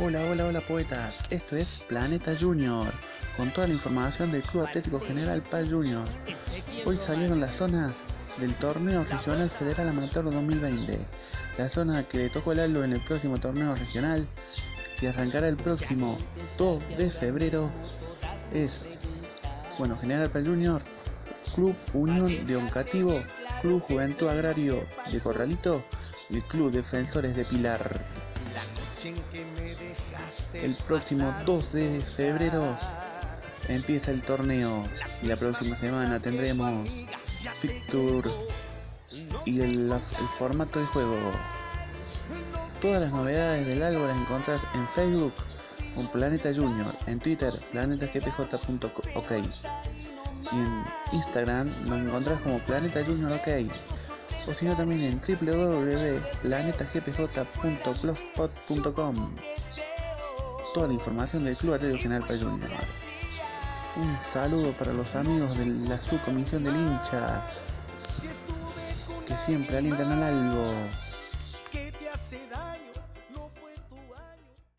Hola, hola, hola poetas, esto es Planeta Junior, con toda la información del Club Atlético General Paz Junior. Hoy salieron las zonas del torneo regional federal amateur 2020, la zona que le tocó el algo en el próximo torneo regional, que arrancará el próximo 2 de febrero, es, bueno, General Paz Junior, Club Unión de Oncativo, Club Juventud Agrario de Corralito y Club Defensores de Pilar. El próximo 2 de febrero empieza el torneo y la próxima semana tendremos Fixture y el, el formato de juego. Todas las novedades del algo las encontrás en Facebook con Planeta Junior, en Twitter planetagpj.ok y en Instagram nos encontrás como Planeta Junior OK o sino también en www.planetagpj.blogspot.com toda la información del Club Atlético General Junior. Un saludo para los amigos de la subcomisión del hincha que siempre alientan al algo.